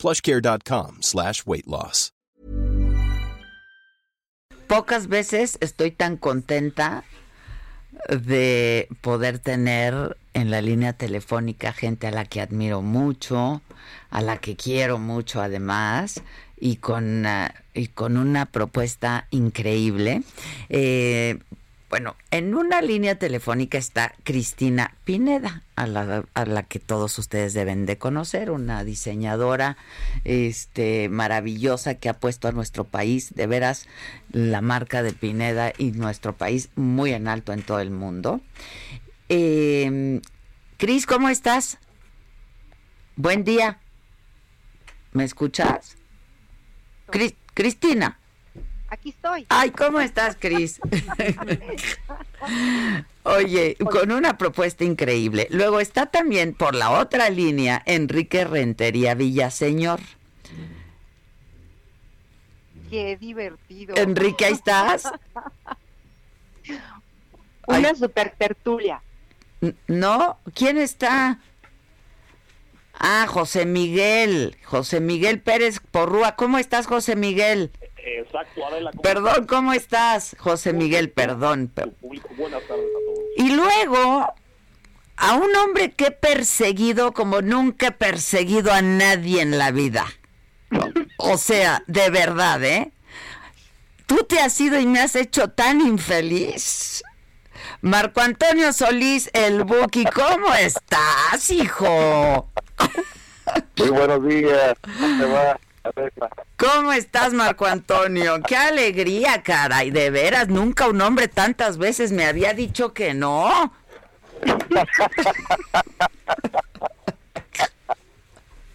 plushcare.com slash weight loss. Pocas veces estoy tan contenta de poder tener en la línea telefónica gente a la que admiro mucho, a la que quiero mucho además, y con, uh, y con una propuesta increíble. Eh, bueno, en una línea telefónica está Cristina Pineda, a la, que todos ustedes deben de conocer, una diseñadora este, maravillosa que ha puesto a nuestro país, de veras, la marca de Pineda y nuestro país muy en alto en todo el mundo. Eh, Cris, ¿cómo estás? Buen día. ¿Me escuchas? Cris, Cristina. Aquí estoy. Ay, ¿cómo estás, Cris? Oye, con una propuesta increíble. Luego está también por la otra línea Enrique Rentería Villaseñor. Qué divertido. Enrique, ¿ahí estás? Una super tertulia. ¿No? ¿Quién está? Ah, José Miguel, José Miguel Pérez Porrúa. ¿Cómo estás, José Miguel? Exacto, Adela. ¿cómo Perdón, estás? ¿cómo estás, José Miguel? Perdón. Público, buenas tardes a todos. Y luego, a un hombre que he perseguido como nunca he perseguido a nadie en la vida. O sea, de verdad, ¿eh? Tú te has ido y me has hecho tan infeliz. Marco Antonio Solís, el Buki, ¿cómo estás, hijo? Muy buenos días. ¿Cómo te va? ¿Cómo estás, Marco Antonio? Qué alegría, caray. De veras, nunca un hombre tantas veces me había dicho que no.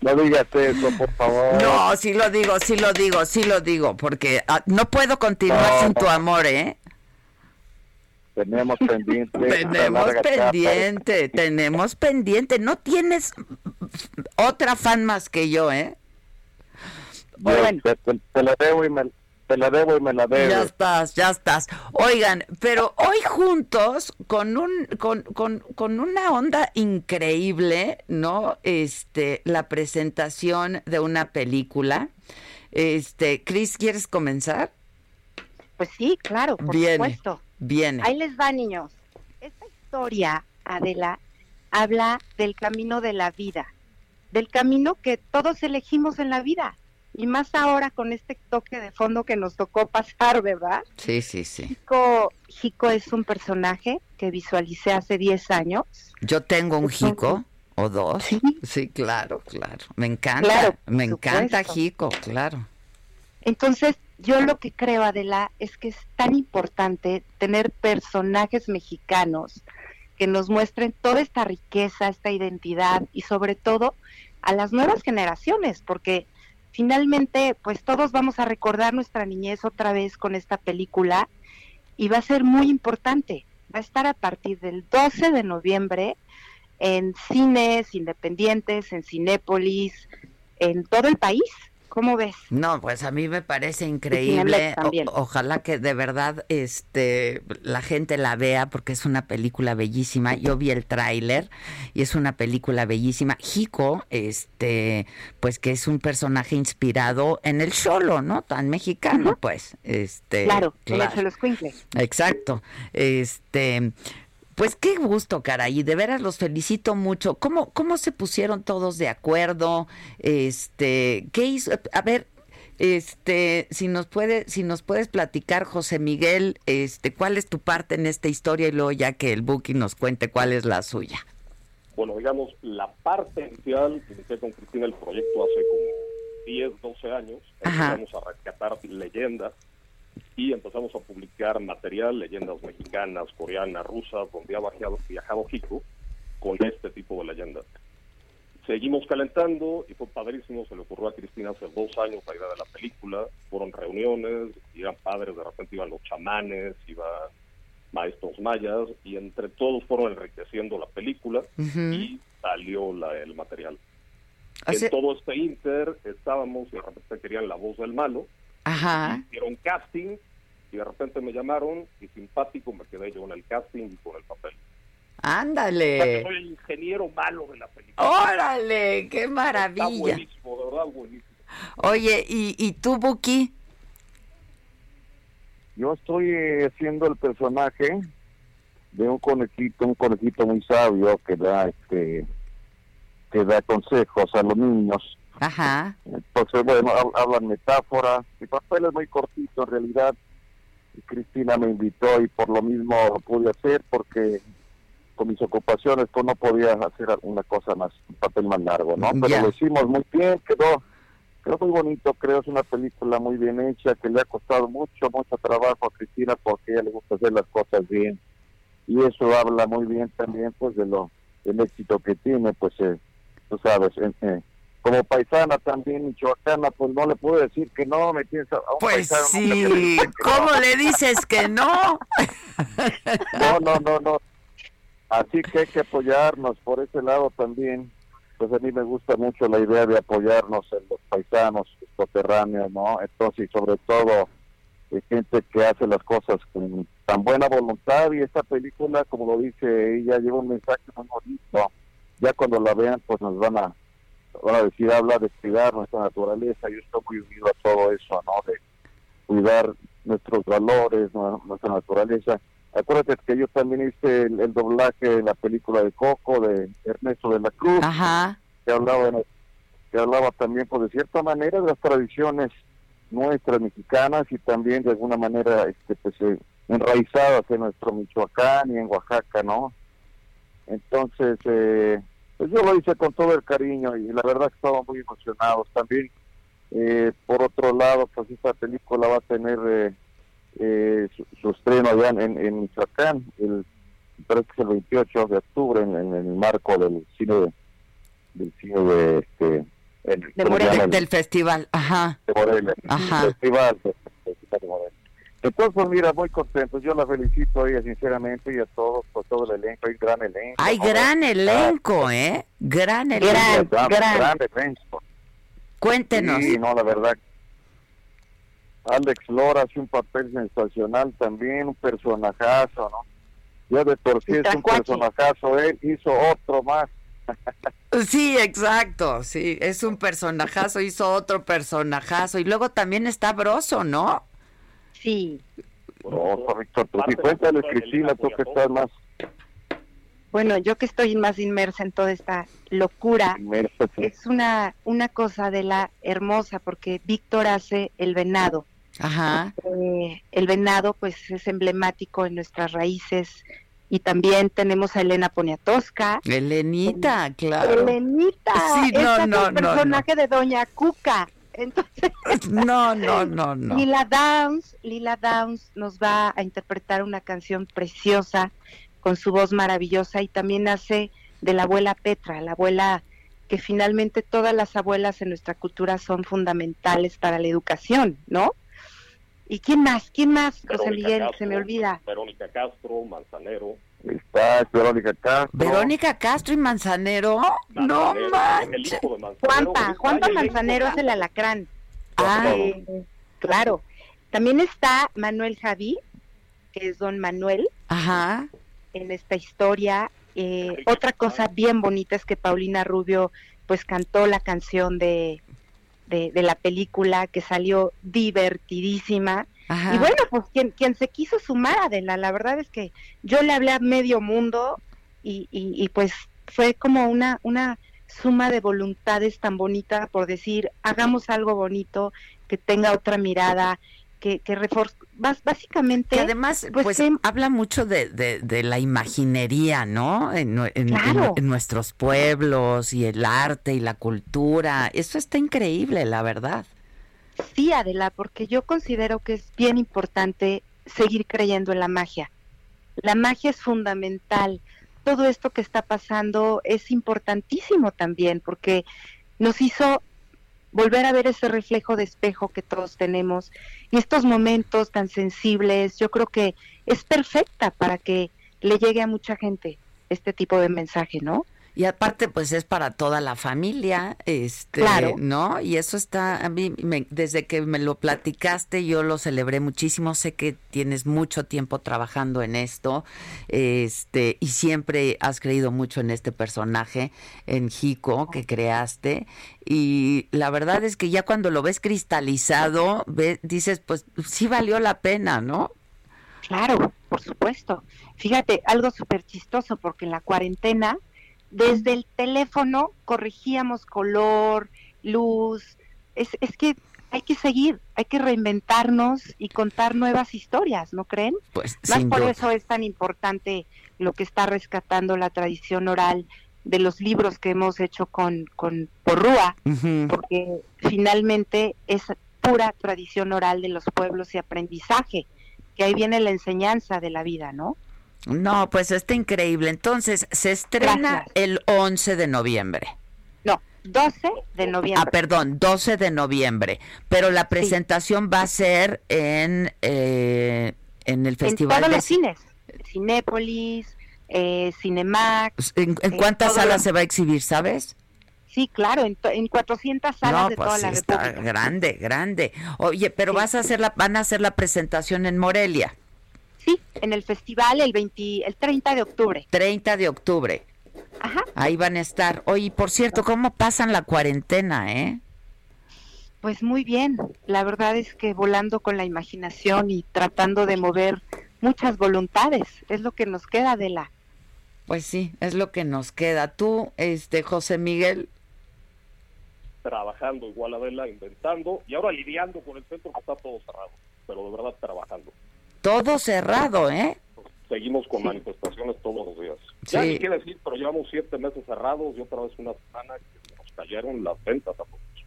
No digas eso, por favor. No, sí lo digo, sí lo digo, sí lo digo, porque ah, no puedo continuar No. sin tu amor, ¿eh? Tenemos pendiente. Tenemos pendiente, tenemos pendiente. No tienes otra fan más que yo, ¿eh? Bueno. te, te- te la debo y me, te la debo y me la debo. Ya estás, ya estás. Oigan, pero hoy juntos con un con, con, con una onda increíble, ¿no? Este, la presentación de una película. Este, Chris, ¿quieres comenzar? Pues sí, claro, por Viene. supuesto. Viene. Ahí les va, niños. Esta historia, Adela, habla del camino de la vida, del camino que todos elegimos en la vida. Y más ahora con este toque de fondo que nos tocó pasar, ¿verdad? Sí, sí, sí. Jico, Jico es un personaje que visualicé hace 10 años. Yo tengo un jico o dos. Sí. Sí, claro, claro. Me encanta, Claro, me encanta jico, claro. Entonces, yo lo que creo, Adela, es que es tan importante tener personajes mexicanos que nos muestren toda esta riqueza, esta identidad y sobre todo a las nuevas generaciones, porque finalmente, pues todos vamos a recordar nuestra niñez otra vez con esta película y va a ser muy importante. Va a estar a partir del 12 de noviembre en cines independientes, en Cinépolis, en todo el país. ¿Cómo ves? No, pues a mí me parece increíble. O- ojalá que de verdad este la gente la vea porque es una película bellísima. Yo vi el tráiler y es una película bellísima. Jico, este, pues que es un personaje inspirado en el Cholo, ¿no? Tan mexicano, pues. Este, Claro, en claro. el Xoloscuincle. Exacto. Este, pues qué gusto, caray, de veras los felicito mucho. ¿Cómo, cómo se pusieron todos de acuerdo? Este, ¿qué hizo? A ver, este, si nos puede, si nos puedes platicar, José Miguel, este, cuál es tu parte en esta historia y luego ya que el Buki nos cuente cuál es la suya. Bueno, digamos, la parte inicial, inicié con Cristina el proyecto hace como 10, 12 años. Empezamos a rescatar leyendas y empezamos a publicar material, leyendas mexicanas, coreanas, rusas, donde ha viajado, viajado con este tipo de leyendas. seguimos calentando y fue padrísimo, se le ocurrió a Cristina hace dos años la idea de la película, fueron reuniones, y eran padres, de repente iban los chamanes, iban maestros mayas, y entre todos fueron enriqueciendo la película y salió la, el material. En todo este inter estábamos y de repente querían la voz del malo, Ajá. hicieron casting y de repente me llamaron y simpático me quedé yo en el casting y con el papel. Ándale. soy el ingeniero malo de la película. Órale, qué maravilla. Está buenísimo, de verdad buenísimo. Oye, ¿y, y tú, Buki? Yo estoy haciendo el personaje de un conejito, un conejito muy sabio que da este que da consejos a los niños. Ajá. Entonces, bueno, hablan metáforas. Mi papel es muy cortito en realidad. Cristina me invitó y por lo mismo lo pude hacer porque con mis ocupaciones pues no podía hacer una cosa más, un papel más largo, ¿no? Pero lo hicimos muy bien, quedó, quedó muy bonito, creo, es una película muy bien hecha, que le ha costado mucho, mucho trabajo a Cristina porque a ella le gusta hacer las cosas bien. Y eso habla muy bien también, pues, de lo, del éxito que tiene, pues, eh, tú sabes, eh, como paisana también michoacana, pues no le puedo decir que no, me tienes a un Pues sí, ¿cómo le dices que no? no, no, no, no. Así que hay que apoyarnos por ese lado también. Pues a mí me gusta mucho la idea de apoyarnos en los paisanos, los coterráneos, ¿no? Entonces, sobre todo, hay gente que hace las cosas con tan buena voluntad y esta película, como lo dice ella, lleva un mensaje muy bonito. Ya cuando la vean, pues nos van a, van a decir, habla de cuidar nuestra naturaleza. Yo estoy muy unido a todo eso, ¿no? De cuidar nuestros valores, nuestra naturaleza Acuérdate que yo también hice el, doblaje de la película de Coco de Ernesto de la Cruz, que hablaba que hablaba también, pues de cierta manera, de las tradiciones nuestras mexicanas y también de alguna manera este pues eh, enraizadas en nuestro Michoacán y en Oaxaca, ¿no? Entonces, eh, pues yo lo hice con todo el cariño y la verdad que estamos muy emocionados. También, eh, por otro lado, pues esta película va a tener eh, eh, su, estreno allá en, en Michoacán, el, parece que es el 28 de octubre, en, el marco del cine de, del cine de este del festival, ajá. De Morelia, ajá. festival, de, mira, muy contento. Yo la felicito a ella, sinceramente, y a todos, por todo el elenco. Hay gran elenco. Hay gran elenco, ¿eh? Gran elenco. Gran, gran, elenco. Cuéntenos. Sí, no, la verdad, Alex Lora hace un papel sensacional también, un personajazo, ¿no? Ya de por sí es un personajazo, él hizo otro más. Sí, exacto, sí, es un personajazo, hizo otro personajazo. Y luego también está Broso, ¿no? Sí. Broso, Víctor, tú sí, cuéntale, Cristina, tú que estás más... Bueno, yo que estoy más inmersa en toda esta locura, es una, una cosa de la hermosa, porque Víctor hace el venado. Ajá. Eh, el venado pues es emblemático en nuestras raíces y también tenemos a Elena Poniatowska. Elenita, claro. Elenita, sí, no, no, el personaje de Doña Cuca. Entonces, no, no, no, no. Lila Downs, Lila Downs nos va a interpretar una canción preciosa con su voz maravillosa y también hace de la abuela Petra, la abuela que finalmente todas las abuelas en nuestra cultura son fundamentales para la educación, ¿no? ¿Y quién más? ¿Quién más, José Miguel? se me olvida. Verónica Castro, Manzanero. Está Verónica Castro. Verónica Castro y Manzanero. no manches. Juanpa, Juanpa Manzanero es el alacrán. Ah, claro. También está Manuel Javí, que es don Manuel. Ajá. En esta historia. Eh, otra cosa bien bonita es que Paulina Rubio pues cantó la canción de de, la película que salió divertidísima. Y bueno, pues quien, quien se quiso sumar, Adela, la verdad es que yo le hablé a medio mundo y, y, pues fue como una, una suma de voluntades tan bonita por decir, hagamos algo bonito, que tenga otra mirada, que, que básicamente... Que además, pues, pues habla mucho de, de, la imaginería, ¿no? En, nuestros pueblos y el arte y la cultura. Eso está increíble, la verdad. Sí, Adela, porque yo considero que es bien importante seguir creyendo en la magia. La magia es fundamental todo esto que está pasando es importantísimo también porque nos hizo volver a ver ese reflejo de espejo que todos tenemos y estos momentos tan sensibles, yo creo que es perfecta para que le llegue a mucha gente este tipo de mensaje, ¿no? Y aparte, pues es para toda la familia, este, ¿no? Y eso está, a mí, desde que me lo platicaste, yo lo celebré muchísimo. Sé que tienes mucho tiempo trabajando en esto, este, y siempre has creído mucho en este personaje, en Jico, que creaste. Y la verdad es que ya cuando lo ves cristalizado, dices, pues sí valió la pena, ¿no? Claro, por supuesto. Fíjate, algo súper chistoso, porque en la cuarentena desde el teléfono corregíamos color, luz. Es, es que hay que seguir, hay que reinventarnos y contar nuevas historias, ¿no creen? Pues Más por eso es tan importante lo que está rescatando la tradición oral de los libros que hemos hecho con, con Porrúa, porque finalmente es pura tradición oral de los pueblos y aprendizaje, que ahí viene la enseñanza de la vida, ¿no? No, pues está increíble. Entonces, se estrena el 11 de noviembre. No, 12 de noviembre. Ah, perdón, 12 de noviembre. Pero la presentación va a ser en, eh, en el festival. En todos los cines. Cinépolis, eh, Cinemax. ¿En, eh, cuántas salas se va a exhibir, sabes? Sí, claro, en, en 400 salas de pues toda la está Grande, grande. Oye, pero vas a hacer la, van a hacer la presentación en Morelia. Sí, en el festival el, 20, el 30 de octubre. 30 de octubre. Ajá. Ahí van a estar. Oye, por cierto, ¿cómo pasan la cuarentena, eh? Pues muy bien. La verdad es que volando con la imaginación y tratando de mover muchas voluntades. Es lo que nos queda de la. Pues sí, es lo que nos queda. Tú, este, José Miguel. Trabajando igual a verla, inventando y ahora lidiando con el centro que está todo cerrado, pero de verdad trabajando. Todo cerrado, ¿eh? Seguimos con manifestaciones todos los días. Ya ni quiere decir, pero llevamos siete meses cerrados y otra vez una semana que nos cayeron las ventas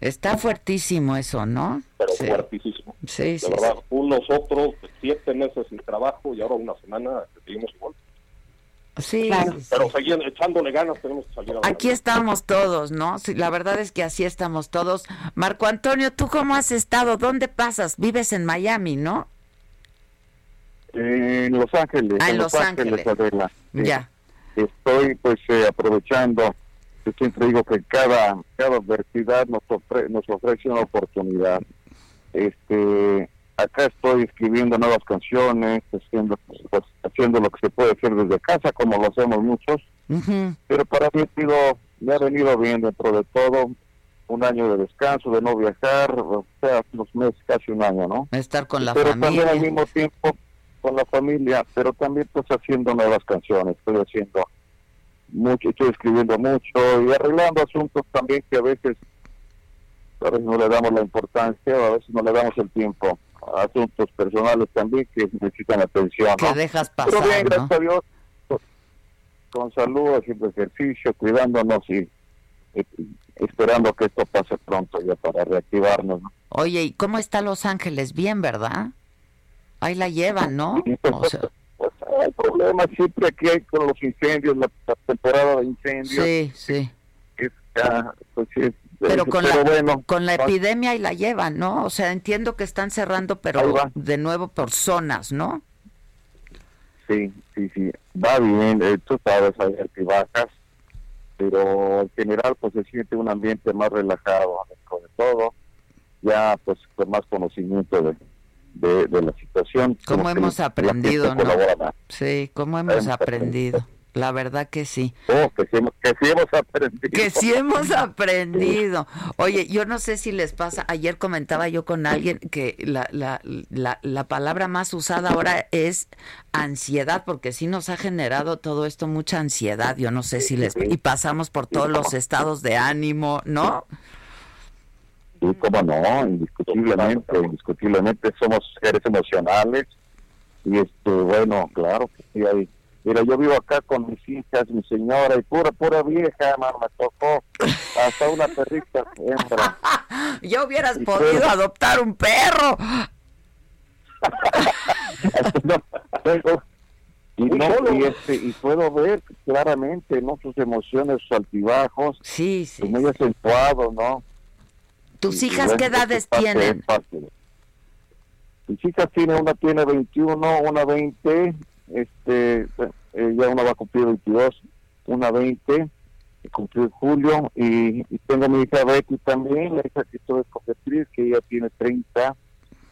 Está fuertísimo eso, ¿no? Pero fuertísimo. Sí, de verdad, unos otros siete meses sin trabajo y ahora una semana que seguimos igual. Sí, pero seguían echándole ganas, tenemos que salir Aquí estamos todos, ¿no? Sí, la verdad es que así estamos todos. Marco Antonio, ¿tú cómo has estado? ¿Dónde pasas? Vives en Miami, ¿no? En Los Ángeles. Ah, en Los, Ángeles, Ya. Estoy pues eh, aprovechando, yo siempre digo que cada, cada adversidad nos, nos ofrece una oportunidad. Este, acá estoy escribiendo nuevas canciones, haciendo, pues, haciendo lo que se puede hacer desde casa, como lo hacemos muchos. Pero para mí sido, me ha venido bien dentro de todo un año de descanso, de no viajar, o sea, unos meses, casi un año, ¿no? Estar con la Pero familia. también al mismo tiempo con la familia, pero también pues haciendo nuevas canciones, estoy haciendo mucho, estoy escribiendo mucho y arreglando asuntos también que a veces, a veces no le damos la importancia o a veces no le damos el tiempo asuntos personales también que necesitan atención. Que dejas pasar, Pero bien, gracias a Dios, con salud, haciendo ejercicio, cuidándonos y, esperando que esto pase pronto ya para reactivarnos. Oye, ¿y cómo está Los Ángeles? Bien, ¿verdad? Ahí la llevan, ¿no? Pues, pues, hay problemas siempre aquí hay con los incendios, la, temporada de incendios. Sí, sí. Pues, pero con la, con la epidemia ahí la llevan, ¿no? O sea, entiendo que están cerrando, pero de nuevo por zonas, ¿no? Sí, sí, sí. Va bien, eh, tú sabes, hay bajas, pero en general pues se siente un ambiente más relajado, con todo, ya pues con más conocimiento de, de, la situación. Como hemos aprendido, ¿no? Sí, como hemos aprendido. La verdad que sí. Oh, que, sí hemos aprendido. Que sí hemos aprendido. Oye, yo no sé si les pasa, ayer comentaba yo con alguien que la, la, la, la palabra más usada ahora es ansiedad, porque sí nos ha generado todo esto mucha ansiedad. Yo no sé si les... Y pasamos por todos los estados de ánimo, ¿no? Sí, cómo no, indiscutiblemente, indiscutiblemente somos seres emocionales y este, bueno, claro que sí hay. Mira, yo vivo acá con mis hijas, mi señora, y pura, pura vieja, man, me tocó hasta una perrita hembra. ya hubieras podido adoptar un perro. y, no, y, este, y puedo ver claramente no sus emociones, sus altibajos, sí, sí, muy acentuado, ¿no? ¿Tus hijas qué edades tienen? Mis hijas tienen, una tiene 21, una 20, este, eh, ya una va a cumplir 22, una 20, cumplió en julio, y, tengo mi hija Betty también, la hija que estoy que ella tiene 30,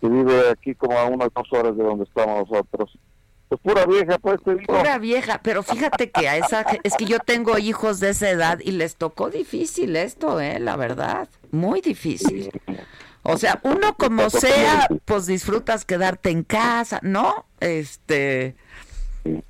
que vive aquí como a unas dos horas de donde estamos nosotros. Pues pura vieja, pues te digo. Pura vieja, pero fíjate que a esa, es que yo tengo hijos de esa edad y les tocó difícil esto, eh, la verdad, muy difícil. O sea, uno como sea, pues disfrutas quedarte en casa, ¿no? Este,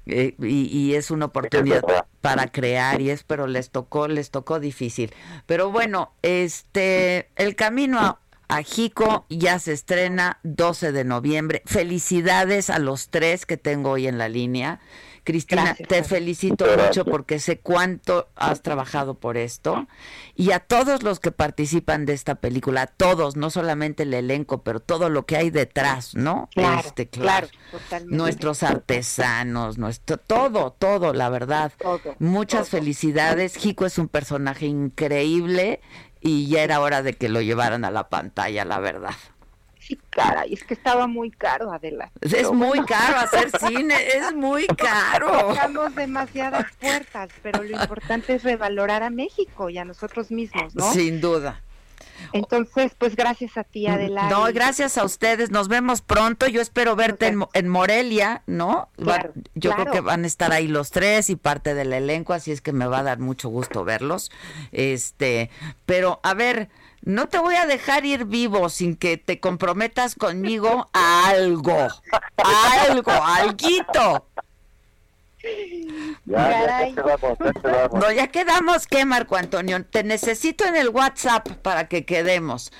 eh, y, es una oportunidad para crear y es, pero les tocó, les tocó difícil. Pero bueno, este, el camino a, a Jico ya se estrena 12 de noviembre. Felicidades a los tres que tengo hoy en la línea. Cristina, te felicito mucho porque sé cuánto has trabajado por esto. Y a todos los que participan de esta película, a todos, no solamente el elenco, pero todo lo que hay detrás, ¿no? Claro, este, claro. Nuestros artesanos, nuestro, todo, todo, la verdad. Muchas felicidades. Jico es un personaje increíble y ya era hora de que lo llevaran a la pantalla, la verdad. Sí, cara, y es que estaba muy caro, Adela. Es muy caro hacer cine, es muy caro. Tocamos demasiadas puertas, pero lo importante es revalorar a México y a nosotros mismos, ¿no? Sin duda. Entonces, pues gracias a ti, Adela. No, gracias a ustedes. Nos vemos pronto. Yo espero verte en, Morelia, ¿no? yo creo que van a estar ahí los tres y parte del elenco, así es que me va a dar mucho gusto verlos. Este, pero a ver, no te voy a dejar ir vivo sin que te comprometas conmigo a algo. A algo, alguito. Ya, ya, quedamos, ya quedamos. No, ya quedamos, ¿qué, Marco Antonio? Te necesito en el WhatsApp para que quedemos.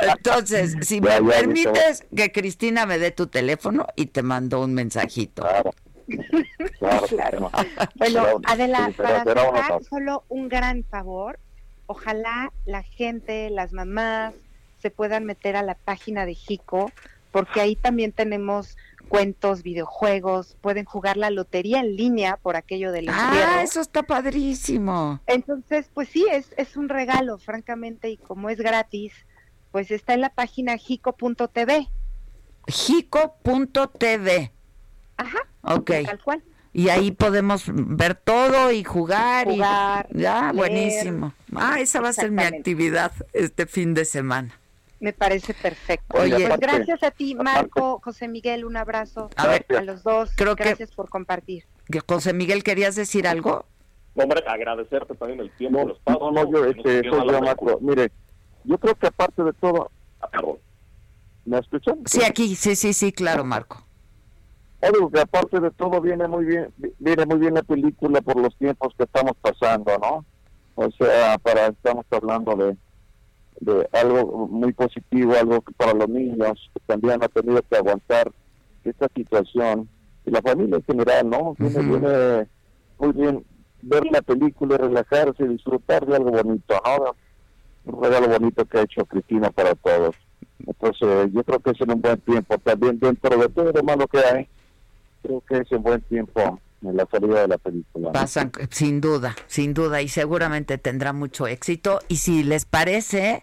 Entonces, si me permites que Cristina me dé tu teléfono y te mando un mensajito. Claro. Claro, Bueno, Adela, para cerrar, solo un gran favor. Ojalá la gente, las mamás, se puedan meter a la página de Jico, porque ahí también tenemos cuentos, videojuegos, pueden jugar la lotería en línea por aquello del Ah, eso está padrísimo. Entonces, pues sí, es, es un regalo, francamente, y como es gratis, pues está en la página jico.tv. Jico.tv. Ajá. Ok. Tal cual. Y ahí podemos ver todo y jugar. jugar y, ya, buenísimo. Ah, esa va a ser mi actividad este fin de semana. Me parece perfecto. Oye, pues gracias a ti, Marco, José Miguel, un abrazo a, los dos. Creo gracias por compartir. José Miguel, ¿querías decir algo? hombre, agradecerte también el tiempo. No, los no, no, yo, este, soy yo, Marco. Mire, yo creo que aparte de todo... Ah, ¿Me escuchan? Sí, aquí, sí, sí, sí, claro, Marco. Digo que aparte de todo viene muy bien, viene muy bien la película por los tiempos que estamos pasando, ¿no? O sea, para estamos hablando de de algo muy positivo, algo para los niños que también ha tenido que aguantar esta situación y la familia en general, ¿no? Viene, muy bien ver la película, relajarse disfrutar de algo bonito, ¿no? Un regalo bonito que ha hecho Cristina para todos. Entonces, yo creo que es en un buen tiempo, también dentro de todo lo malo que hay, creo que es un buen tiempo en la salida de la película. Pasan, sin duda, sin duda, y seguramente tendrá mucho éxito. Y si les parece,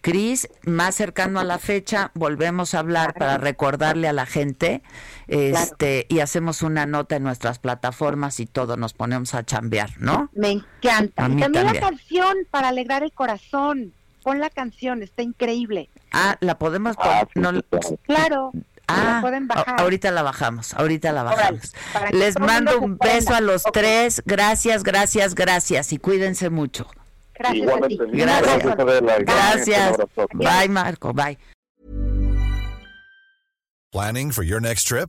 Cris, más cercano a la fecha, volvemos a hablar para recordarle a la gente este y hacemos una nota en nuestras plataformas y todo, nos ponemos a chambear, ¿no? Me encanta. y también, la canción para alegrar el corazón. Pon la canción, está increíble. Ah, la podemos poner. Ah, claro. Ah, ahorita la bajamos, ahorita la bajamos. Les mando un beso a los tres. Gracias, gracias, gracias y cuídense mucho. Gracias. Ti. Gracias. Gracias. Bye, Marco. Bye. Planning for your next trip?